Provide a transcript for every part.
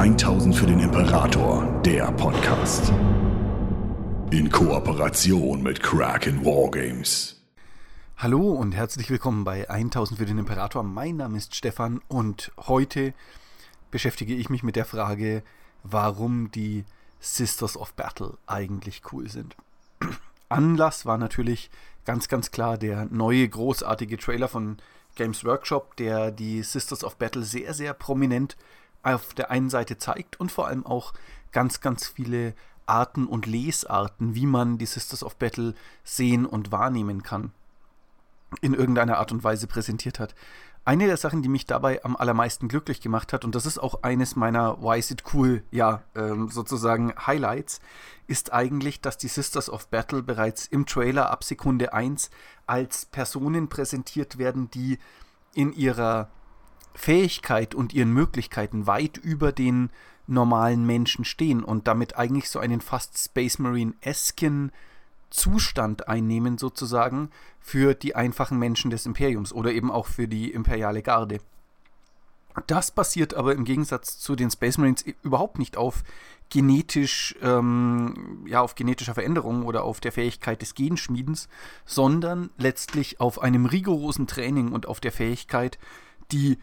1000 für den Imperator, der Podcast. In Kooperation mit Kraken Wargames. Hallo und herzlich willkommen bei 1000 für den Imperator. Mein Name ist Stefan und heute beschäftige ich mich mit der Frage, warum die Sisters of Battle eigentlich cool sind. Anlass war natürlich ganz, ganz klar der neue großartige Trailer von Games Workshop, der die Sisters of Battle sehr, sehr prominent auf der einen Seite zeigt und vor allem auch ganz, ganz viele Arten und Lesarten, wie man die Sisters of Battle sehen und wahrnehmen kann, in irgendeiner Art und Weise präsentiert hat. Eine der Sachen, die mich dabei am allermeisten glücklich gemacht hat, und das ist auch eines meiner Why is it cool, ja, ähm, sozusagen Highlights, ist eigentlich, dass die Sisters of Battle bereits im Trailer ab Sekunde 1 als Personen präsentiert werden, die in ihrer Fähigkeit und ihren Möglichkeiten weit über den normalen Menschen stehen und damit eigentlich so einen fast Space Marine-esken Zustand einnehmen, sozusagen, für die einfachen Menschen des Imperiums oder eben auch für die imperiale Garde. Das basiert aber im Gegensatz zu den Space Marines überhaupt nicht auf genetisch, ähm, ja, auf genetischer Veränderung oder auf der Fähigkeit des Genschmiedens, sondern letztlich auf einem rigorosen Training und auf der Fähigkeit, die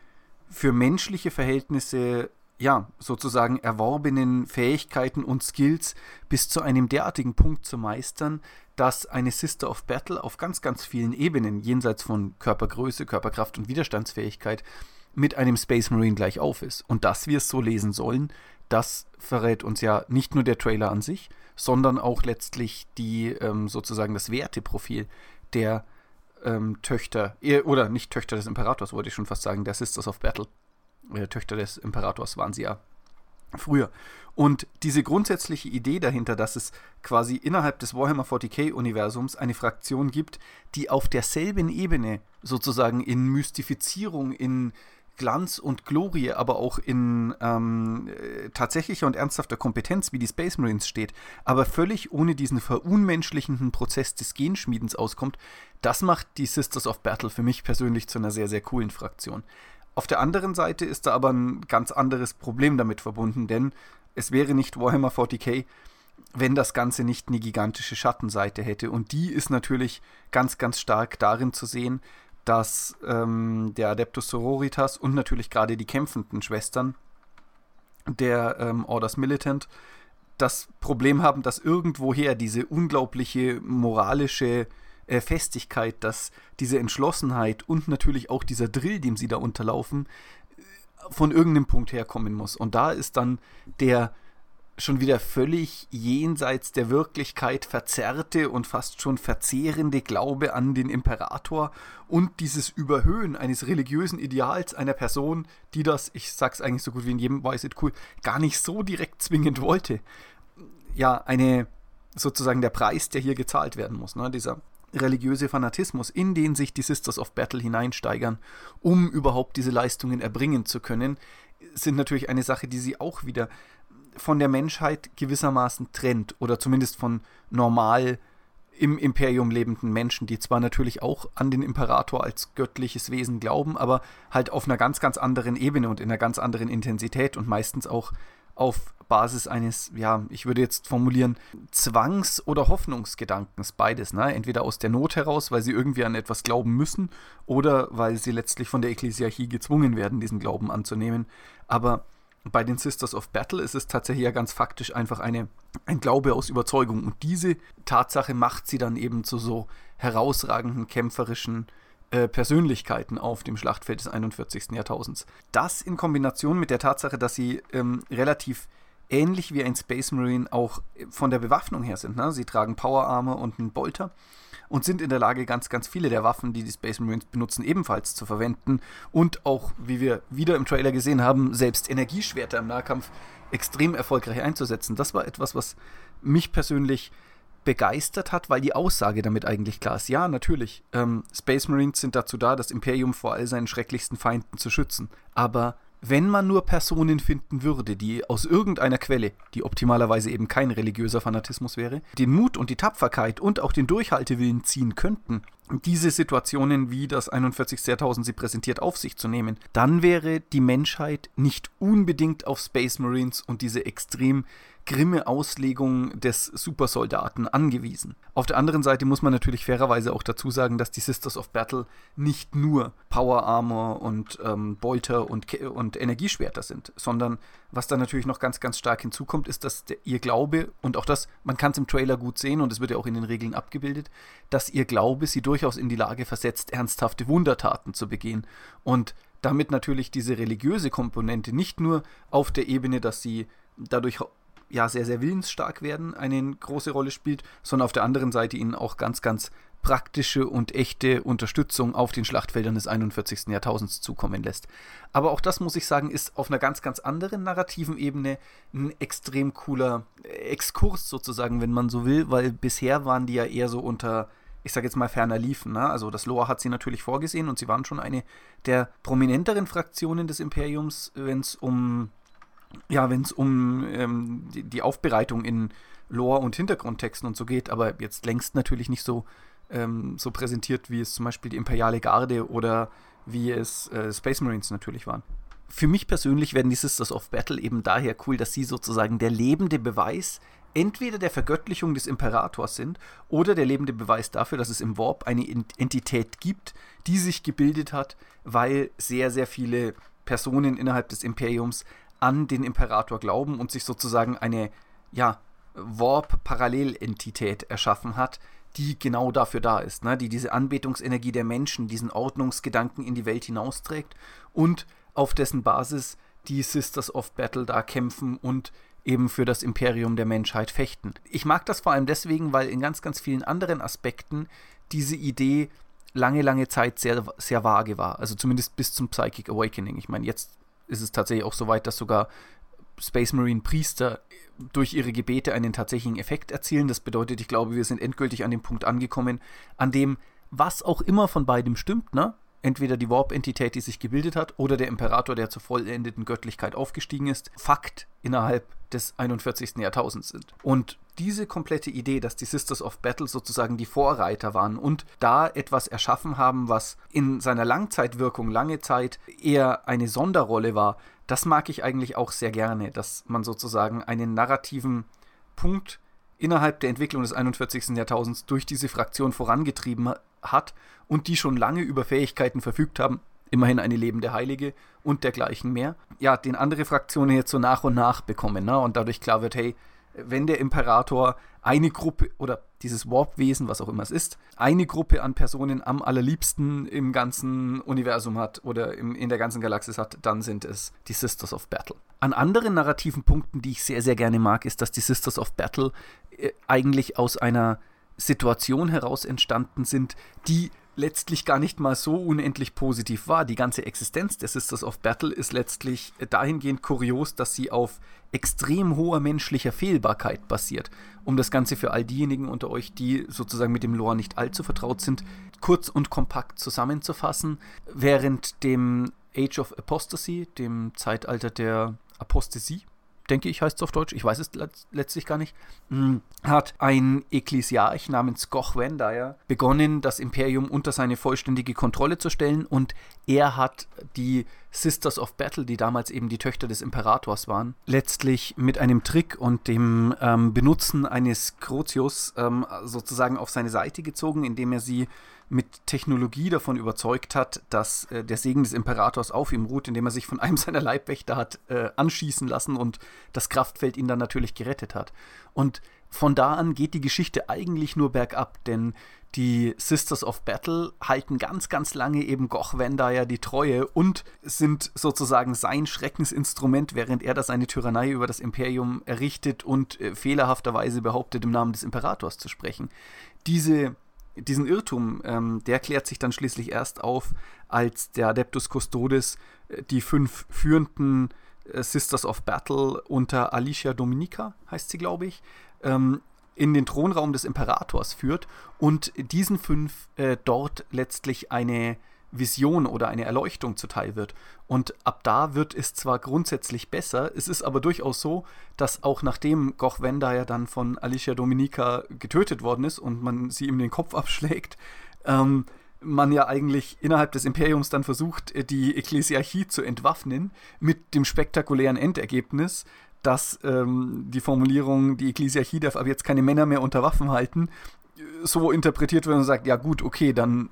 für menschliche Verhältnisse ja, sozusagen erworbenen Fähigkeiten und Skills bis zu einem derartigen Punkt zu meistern, dass eine Sister of Battle auf ganz, ganz vielen Ebenen, jenseits von Körpergröße, Körperkraft und Widerstandsfähigkeit, mit einem Space Marine gleich auf ist. Und dass wir es so lesen sollen, das verrät uns ja nicht nur der Trailer an sich, sondern auch letztlich die ähm, sozusagen das Werteprofil der ähm, Töchter, oder nicht Töchter des Imperators, wollte ich schon fast sagen, der Sisters of Battle äh, Töchter des Imperators waren sie ja früher. Und diese grundsätzliche Idee dahinter, dass es quasi innerhalb des Warhammer 40k-Universums eine Fraktion gibt, die auf derselben Ebene sozusagen in Mystifizierung, in Glanz und Glorie, aber auch in ähm, äh, tatsächlicher und ernsthafter Kompetenz wie die Space Marines steht, aber völlig ohne diesen verunmenschlichenden Prozess des Genschmiedens auskommt, das macht die Sisters of Battle für mich persönlich zu einer sehr, sehr coolen Fraktion. Auf der anderen Seite ist da aber ein ganz anderes Problem damit verbunden, denn es wäre nicht Warhammer 40k, wenn das Ganze nicht eine gigantische Schattenseite hätte. Und die ist natürlich ganz, ganz stark darin zu sehen, dass ähm, der Adeptus Sororitas und natürlich gerade die kämpfenden Schwestern der ähm, Orders Militant das Problem haben, dass irgendwoher diese unglaubliche moralische äh, Festigkeit, dass diese Entschlossenheit und natürlich auch dieser Drill, dem sie da unterlaufen, von irgendeinem Punkt herkommen muss. Und da ist dann der schon wieder völlig jenseits der Wirklichkeit verzerrte und fast schon verzehrende Glaube an den Imperator und dieses Überhöhen eines religiösen Ideals einer Person, die das, ich sag's eigentlich so gut wie in jedem Weiß it cool, gar nicht so direkt zwingend wollte. Ja, eine sozusagen der Preis, der hier gezahlt werden muss, ne? dieser religiöse Fanatismus, in den sich die Sisters of Battle hineinsteigern, um überhaupt diese Leistungen erbringen zu können, sind natürlich eine Sache, die sie auch wieder von der Menschheit gewissermaßen trennt oder zumindest von normal im Imperium lebenden Menschen, die zwar natürlich auch an den Imperator als göttliches Wesen glauben, aber halt auf einer ganz, ganz anderen Ebene und in einer ganz anderen Intensität und meistens auch auf Basis eines, ja, ich würde jetzt formulieren, Zwangs- oder Hoffnungsgedankens, beides. Ne? Entweder aus der Not heraus, weil sie irgendwie an etwas glauben müssen, oder weil sie letztlich von der Ekklesiarchie gezwungen werden, diesen Glauben anzunehmen. Aber bei den Sisters of Battle ist es tatsächlich ja ganz faktisch einfach eine, ein Glaube aus Überzeugung. Und diese Tatsache macht sie dann eben zu so herausragenden kämpferischen äh, Persönlichkeiten auf dem Schlachtfeld des 41. Jahrtausends. Das in Kombination mit der Tatsache, dass sie ähm, relativ ähnlich wie ein Space Marine auch von der Bewaffnung her sind. Ne? Sie tragen Power Armor und einen Bolter und sind in der Lage, ganz, ganz viele der Waffen, die die Space Marines benutzen, ebenfalls zu verwenden und auch, wie wir wieder im Trailer gesehen haben, selbst Energieschwerter im Nahkampf extrem erfolgreich einzusetzen. Das war etwas, was mich persönlich begeistert hat, weil die Aussage damit eigentlich klar ist. Ja, natürlich, ähm, Space Marines sind dazu da, das Imperium vor all seinen schrecklichsten Feinden zu schützen. Aber wenn man nur Personen finden würde, die aus irgendeiner Quelle, die optimalerweise eben kein religiöser Fanatismus wäre, den Mut und die Tapferkeit und auch den Durchhaltewillen ziehen könnten, diese Situationen, wie das 41. Jahrtausend sie präsentiert, auf sich zu nehmen, dann wäre die Menschheit nicht unbedingt auf Space Marines und diese extrem grimme Auslegung des Supersoldaten angewiesen. Auf der anderen Seite muss man natürlich fairerweise auch dazu sagen, dass die Sisters of Battle nicht nur Power Armor und ähm, Bolter und, und Energieschwerter sind, sondern was da natürlich noch ganz, ganz stark hinzukommt, ist, dass der, ihr Glaube, und auch das, man kann es im Trailer gut sehen und es wird ja auch in den Regeln abgebildet, dass ihr Glaube sie durchaus in die Lage versetzt, ernsthafte Wundertaten zu begehen. Und damit natürlich diese religiöse Komponente nicht nur auf der Ebene, dass sie dadurch ja sehr, sehr willensstark werden, eine große Rolle spielt, sondern auf der anderen Seite ihnen auch ganz, ganz praktische und echte Unterstützung auf den Schlachtfeldern des 41. Jahrtausends zukommen lässt. Aber auch das, muss ich sagen, ist auf einer ganz, ganz anderen narrativen Ebene ein extrem cooler Exkurs sozusagen, wenn man so will, weil bisher waren die ja eher so unter ich sage jetzt mal, ferner liefen. Ne? Also das Lore hat sie natürlich vorgesehen und sie waren schon eine der prominenteren Fraktionen des Imperiums, wenn es um ja, wenn es um ähm, die, die, Aufbereitung in Lore und Hintergrundtexten und so geht, aber jetzt längst natürlich nicht so, ähm, so präsentiert, wie es zum Beispiel die Imperiale Garde oder wie es äh, Space Marines natürlich waren. Für mich persönlich werden die Sisters of Battle eben daher cool, dass sie sozusagen der lebende Beweis entweder der Vergöttlichung des Imperators sind oder der lebende Beweis dafür, dass es im Warp eine Entität gibt, die sich gebildet hat, weil sehr, sehr viele Personen innerhalb des Imperiums an den Imperator glauben und sich sozusagen eine, ja, Warp-Parallelentität erschaffen hat, die genau dafür da ist, ne? die diese Anbetungsenergie der Menschen, diesen Ordnungsgedanken in die Welt hinausträgt und auf dessen Basis die Sisters of Battle da kämpfen und eben für das Imperium der Menschheit fechten. Ich mag das vor allem deswegen, weil in ganz, ganz vielen anderen Aspekten diese Idee lange, lange Zeit sehr, sehr vage war. Also zumindest bis zum Psychic Awakening. Ich meine, jetzt ist es tatsächlich auch so weit, dass sogar Space Marine Priester durch ihre Gebete einen tatsächlichen Effekt erzielen. Das bedeutet, ich glaube, wir sind endgültig an dem Punkt angekommen, an dem was auch immer von beidem stimmt, ne? Entweder die Warp-Entität, die sich gebildet hat, oder der Imperator, der zur vollendeten Göttlichkeit aufgestiegen ist, Fakt innerhalb des 41. Jahrtausends sind. Und diese komplette Idee, dass die Sisters of Battle sozusagen die Vorreiter waren und da etwas erschaffen haben, was in seiner Langzeitwirkung lange Zeit eher eine Sonderrolle war, das mag ich eigentlich auch sehr gerne, dass man sozusagen einen narrativen Punkt innerhalb der Entwicklung des 41. Jahrtausends durch diese Fraktion vorangetrieben hat und die schon lange über Fähigkeiten verfügt haben, immerhin eine lebende Heilige und dergleichen mehr, ja, den andere Fraktionen jetzt so nach und nach bekommen, ne? Und dadurch klar wird, hey, wenn der Imperator eine Gruppe oder dieses Warp-Wesen, was auch immer es ist, eine Gruppe an Personen am allerliebsten im ganzen Universum hat oder im, in der ganzen Galaxis hat, dann sind es die Sisters of Battle. An anderen narrativen Punkten, die ich sehr, sehr gerne mag, ist, dass die Sisters of Battle äh, eigentlich aus einer Situation heraus entstanden sind, die letztlich gar nicht mal so unendlich positiv war. Die ganze Existenz der Sisters of Battle ist letztlich dahingehend kurios, dass sie auf extrem hoher menschlicher Fehlbarkeit basiert. Um das Ganze für all diejenigen unter euch, die sozusagen mit dem Lore nicht allzu vertraut sind, kurz und kompakt zusammenzufassen. Während dem Age of Apostasy, dem Zeitalter der Apostasie, denke ich, heißt es auf Deutsch, ich weiß es letztlich gar nicht, hm, hat ein Ekklesiarch namens Goch Wendaya begonnen, das Imperium unter seine vollständige Kontrolle zu stellen und er hat die Sisters of Battle, die damals eben die Töchter des Imperators waren, letztlich mit einem Trick und dem ähm, Benutzen eines Crotius ähm, sozusagen auf seine Seite gezogen, indem er sie mit Technologie davon überzeugt hat, dass äh, der Segen des Imperators auf ihm ruht, indem er sich von einem seiner Leibwächter hat äh, anschießen lassen und das Kraftfeld ihn dann natürlich gerettet hat. Und von da an geht die Geschichte eigentlich nur bergab, denn die Sisters of Battle halten ganz, ganz lange eben Goch ja die Treue und sind sozusagen sein Schreckensinstrument, während er da seine Tyrannei über das Imperium errichtet und äh, fehlerhafterweise behauptet, im Namen des Imperators zu sprechen. Diese diesen Irrtum, ähm, der klärt sich dann schließlich erst auf, als der Adeptus Custodes äh, die fünf führenden äh, Sisters of Battle unter Alicia Dominica, heißt sie, glaube ich, ähm, in den Thronraum des Imperators führt und diesen fünf äh, dort letztlich eine Vision oder eine Erleuchtung zuteil wird. Und ab da wird es zwar grundsätzlich besser, es ist aber durchaus so, dass auch nachdem Goch Wenda ja dann von Alicia Dominica getötet worden ist und man sie ihm den Kopf abschlägt, ähm, man ja eigentlich innerhalb des Imperiums dann versucht, äh, die Ekklesiarchie zu entwaffnen, mit dem spektakulären Endergebnis, dass ähm, die Formulierung, die Ekklesiarchie darf aber jetzt keine Männer mehr unter Waffen halten, so interpretiert wird und sagt, ja gut, okay, dann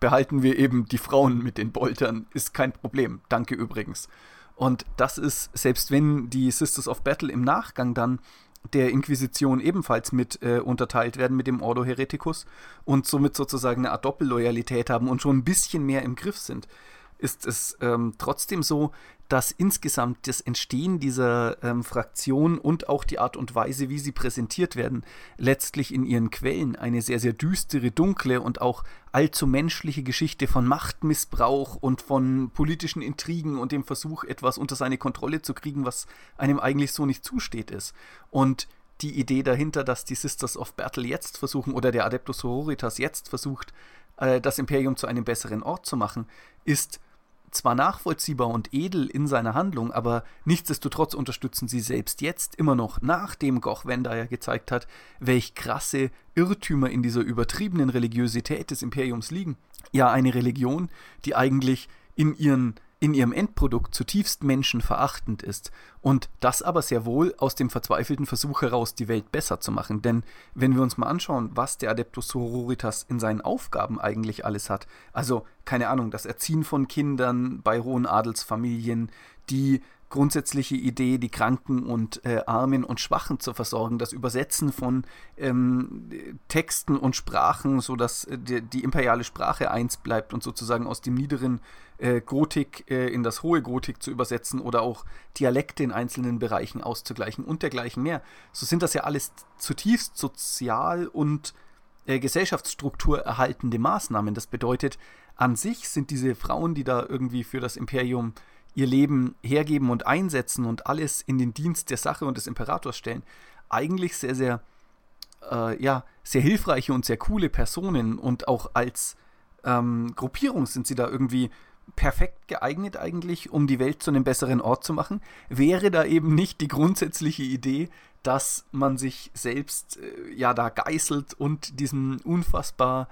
behalten wir eben die Frauen mit den Boltern, ist kein Problem. Danke übrigens. Und das ist, selbst wenn die Sisters of Battle im Nachgang dann der Inquisition ebenfalls mit äh, unterteilt werden mit dem Ordo Hereticus und somit sozusagen eine Art Doppelloyalität haben und schon ein bisschen mehr im Griff sind, ist es ähm, trotzdem so, dass insgesamt das Entstehen dieser ähm, Fraktion und auch die Art und Weise, wie sie präsentiert werden, letztlich in ihren Quellen eine sehr, sehr düstere, dunkle und auch allzu menschliche Geschichte von Machtmissbrauch und von politischen Intrigen und dem Versuch, etwas unter seine Kontrolle zu kriegen, was einem eigentlich so nicht zusteht ist. Und die Idee dahinter, dass die Sisters of Battle jetzt versuchen oder der Adeptus Sororitas jetzt versucht, äh, das Imperium zu einem besseren Ort zu machen, ist zwar nachvollziehbar und edel in seiner Handlung, aber nichtsdestotrotz unterstützen sie selbst jetzt immer noch, nachdem Goch ja gezeigt hat, welch krasse Irrtümer in dieser übertriebenen Religiosität des Imperiums liegen. Ja, eine Religion, die eigentlich in ihren in ihrem Endprodukt zutiefst menschenverachtend ist und das aber sehr wohl aus dem verzweifelten Versuch heraus, die Welt besser zu machen. Denn wenn wir uns mal anschauen, was der Adeptus Sororitas in seinen Aufgaben eigentlich alles hat, also keine Ahnung, das Erziehen von Kindern bei hohen Adelsfamilien, die grundsätzliche Idee, die Kranken und äh, Armen und Schwachen zu versorgen, das Übersetzen von ähm, Texten und Sprachen, sodass äh, die, die, imperiale Sprache eins bleibt und sozusagen aus dem niederen äh, Gotik äh, in das hohe Gotik zu übersetzen oder auch Dialekte in einzelnen Bereichen auszugleichen und dergleichen mehr. So sind das ja alles zutiefst sozial und äh, Gesellschaftsstruktur erhaltende Maßnahmen. Das bedeutet, an sich sind diese Frauen, die da irgendwie für das Imperium ihr Leben hergeben und einsetzen und alles in den Dienst der Sache und des Imperators stellen, eigentlich sehr, sehr, äh, ja, sehr hilfreiche und sehr coole Personen und auch als ähm, Gruppierung sind sie da irgendwie perfekt geeignet eigentlich, um die Welt zu einem besseren Ort zu machen. Wäre da eben nicht die grundsätzliche Idee, dass man sich selbst äh, ja da geißelt und diesem unfassbar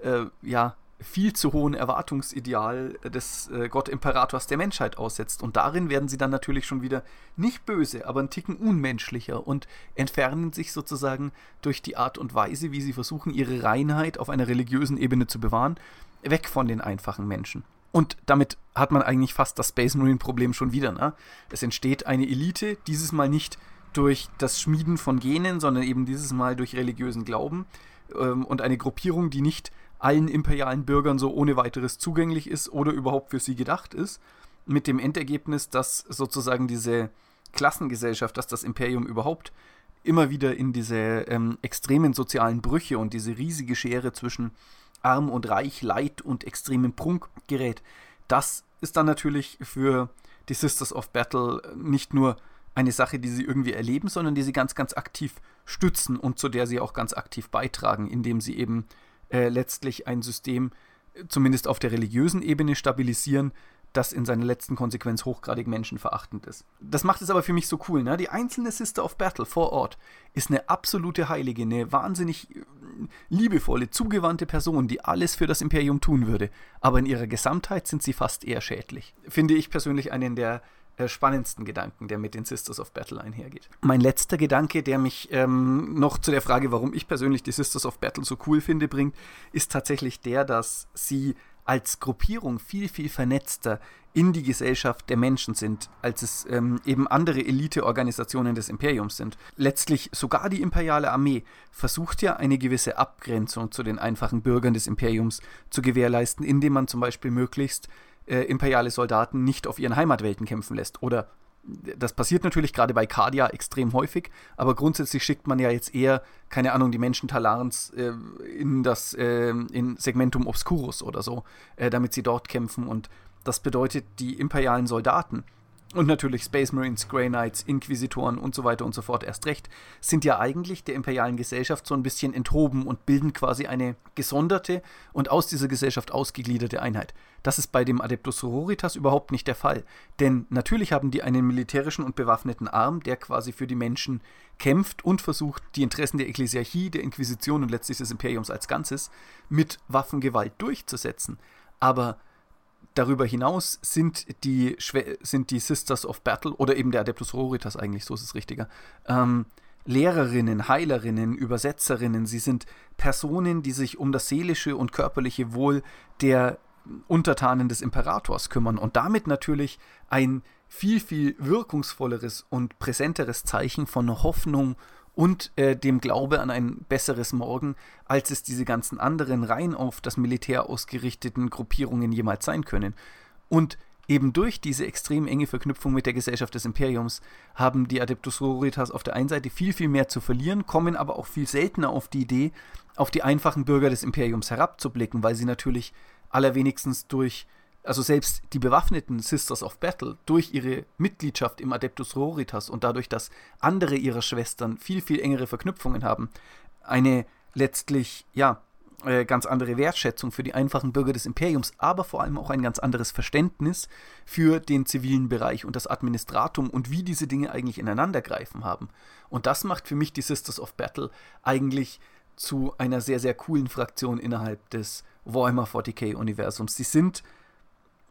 äh, ja viel zu hohen Erwartungsideal des äh, Gott-Imperators der Menschheit aussetzt. Und darin werden sie dann natürlich schon wieder nicht böse, aber ein Ticken unmenschlicher und entfernen sich sozusagen durch die Art und Weise, wie sie versuchen, ihre Reinheit auf einer religiösen Ebene zu bewahren, weg von den einfachen Menschen. Und damit hat man eigentlich fast das Space Marine-Problem schon wieder. Ne? Es entsteht eine Elite, dieses Mal nicht durch das Schmieden von Genen, sondern eben dieses Mal durch religiösen Glauben ähm, und eine Gruppierung, die nicht allen imperialen Bürgern so ohne weiteres zugänglich ist oder überhaupt für sie gedacht ist, mit dem Endergebnis, dass sozusagen diese Klassengesellschaft, dass das Imperium überhaupt immer wieder in diese ähm, extremen sozialen Brüche und diese riesige Schere zwischen arm und reich, Leid und extremem Prunk gerät. Das ist dann natürlich für die Sisters of Battle nicht nur eine Sache, die sie irgendwie erleben, sondern die sie ganz, ganz aktiv stützen und zu der sie auch ganz aktiv beitragen, indem sie eben äh, letztlich ein System äh, zumindest auf der religiösen Ebene stabilisieren, das in seiner letzten Konsequenz hochgradig menschenverachtend ist. Das macht es aber für mich so cool. Ne? Die einzelne Sister of Battle vor Ort ist eine absolute Heilige, eine wahnsinnig äh, liebevolle, zugewandte Person, die alles für das Imperium tun würde. Aber in ihrer Gesamtheit sind sie fast eher schädlich. Finde ich persönlich einen der spannendsten Gedanken, der mit den Sisters of Battle einhergeht. Mein letzter Gedanke, der mich ähm, noch zu der Frage, warum ich persönlich die Sisters of Battle so cool finde, bringt, ist tatsächlich der, dass sie als Gruppierung viel, viel vernetzter in die Gesellschaft der Menschen sind, als es ähm, eben andere Eliteorganisationen des Imperiums sind. Letztlich sogar die imperiale Armee versucht ja eine gewisse Abgrenzung zu den einfachen Bürgern des Imperiums zu gewährleisten, indem man zum Beispiel möglichst äh, imperiale Soldaten nicht auf ihren Heimatwelten kämpfen lässt. Oder das passiert natürlich gerade bei Cardia extrem häufig, aber grundsätzlich schickt man ja jetzt eher, keine Ahnung, die Menschen Talarens äh, in das äh, in Segmentum Obscurus oder so, äh, damit sie dort kämpfen. Und das bedeutet, die imperialen Soldaten und natürlich Space Marines, Grey Knights, Inquisitoren und so weiter und so fort erst recht, sind ja eigentlich der imperialen Gesellschaft so ein bisschen enthoben und bilden quasi eine gesonderte und aus dieser Gesellschaft ausgegliederte Einheit. Das ist bei dem Adeptus Sororitas überhaupt nicht der Fall. Denn natürlich haben die einen militärischen und bewaffneten Arm, der quasi für die Menschen kämpft und versucht, die Interessen der Ekklesiarchie, der Inquisition und letztlich des Imperiums als Ganzes mit Waffengewalt durchzusetzen. Aber darüber hinaus sind die, sind die Sisters of Battle oder eben der Adeptus Roritas eigentlich, so ist es richtiger, ähm, Lehrerinnen, Heilerinnen, Übersetzerinnen. Sie sind Personen, die sich um das seelische und körperliche Wohl der Untertanen des Imperators kümmern und damit natürlich ein viel, viel wirkungsvolleres und präsenteres Zeichen von Hoffnung und äh, dem Glaube an ein besseres Morgen, als es diese ganzen anderen rein auf das Militär ausgerichteten Gruppierungen jemals sein können. Und eben durch diese extrem enge Verknüpfung mit der Gesellschaft des Imperiums haben die Adeptus Sororitas auf der einen Seite viel, viel mehr zu verlieren, kommen aber auch viel seltener auf die Idee, auf die einfachen Bürger des Imperiums herabzublicken, weil sie natürlich allerwenigstens durch also selbst die bewaffneten Sisters of Battle, durch ihre Mitgliedschaft im Adeptus Roritas und dadurch, dass andere ihrer Schwestern viel, viel engere Verknüpfungen haben, eine letztlich, ja, äh, ganz andere Wertschätzung für die einfachen Bürger des Imperiums, aber vor allem auch ein ganz anderes Verständnis für den zivilen Bereich und das Administratum und wie diese Dinge eigentlich ineinandergreifen haben. Und das macht für mich die Sisters of Battle eigentlich zu einer sehr, sehr coolen Fraktion innerhalb des Warhammer 40k-Universums. Sie sind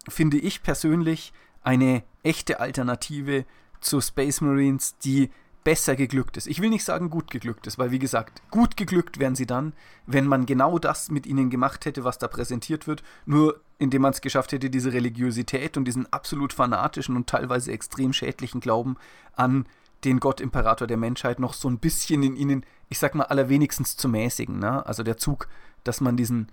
finde ich persönlich eine echte Alternative zu Space Marines, die besser geglückt ist. Ich will nicht sagen gut geglückt ist, weil wie gesagt, gut geglückt wären sie dann, wenn man genau das mit ihnen gemacht hätte, was da präsentiert wird, nur indem man es geschafft hätte, diese Religiosität und diesen absolut fanatischen und teilweise extrem schädlichen Glauben an den Gott Imperator der Menschheit noch so ein bisschen in ihnen, ich sag mal, allerwenigstens zu mäßigen. Ne? Also der Zug, dass man diesen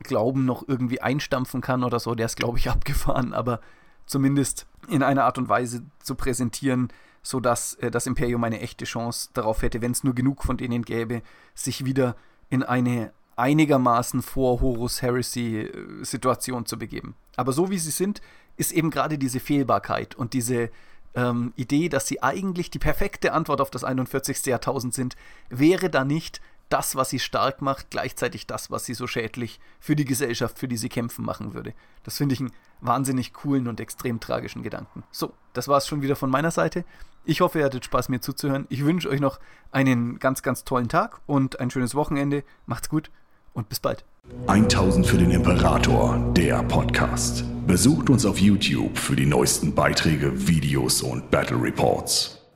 Glauben noch irgendwie einstampfen kann oder so, der ist, glaube ich, abgefahren, aber zumindest in einer Art und Weise zu präsentieren, sodass äh, das Imperium eine echte Chance darauf hätte, wenn es nur genug von denen gäbe, sich wieder in eine einigermaßen vor Horus Heresy äh, Situation zu begeben. Aber so wie sie sind, ist eben gerade diese Fehlbarkeit und diese ähm, Idee, dass sie eigentlich die perfekte Antwort auf das 41. Jahrtausend sind, wäre da nicht, das, was sie stark macht, gleichzeitig das, was sie so schädlich für die Gesellschaft, für die sie kämpfen, machen würde. Das finde ich einen wahnsinnig coolen und extrem tragischen Gedanken. So, das war es schon wieder von meiner Seite. Ich hoffe, ihr hattet Spaß, mir zuzuhören. Ich wünsche euch noch einen ganz, ganz tollen Tag und ein schönes Wochenende. Macht's gut und bis bald. 1000 für den Imperator, der Podcast. Besucht uns auf YouTube für die neuesten Beiträge, Videos und Battle Reports.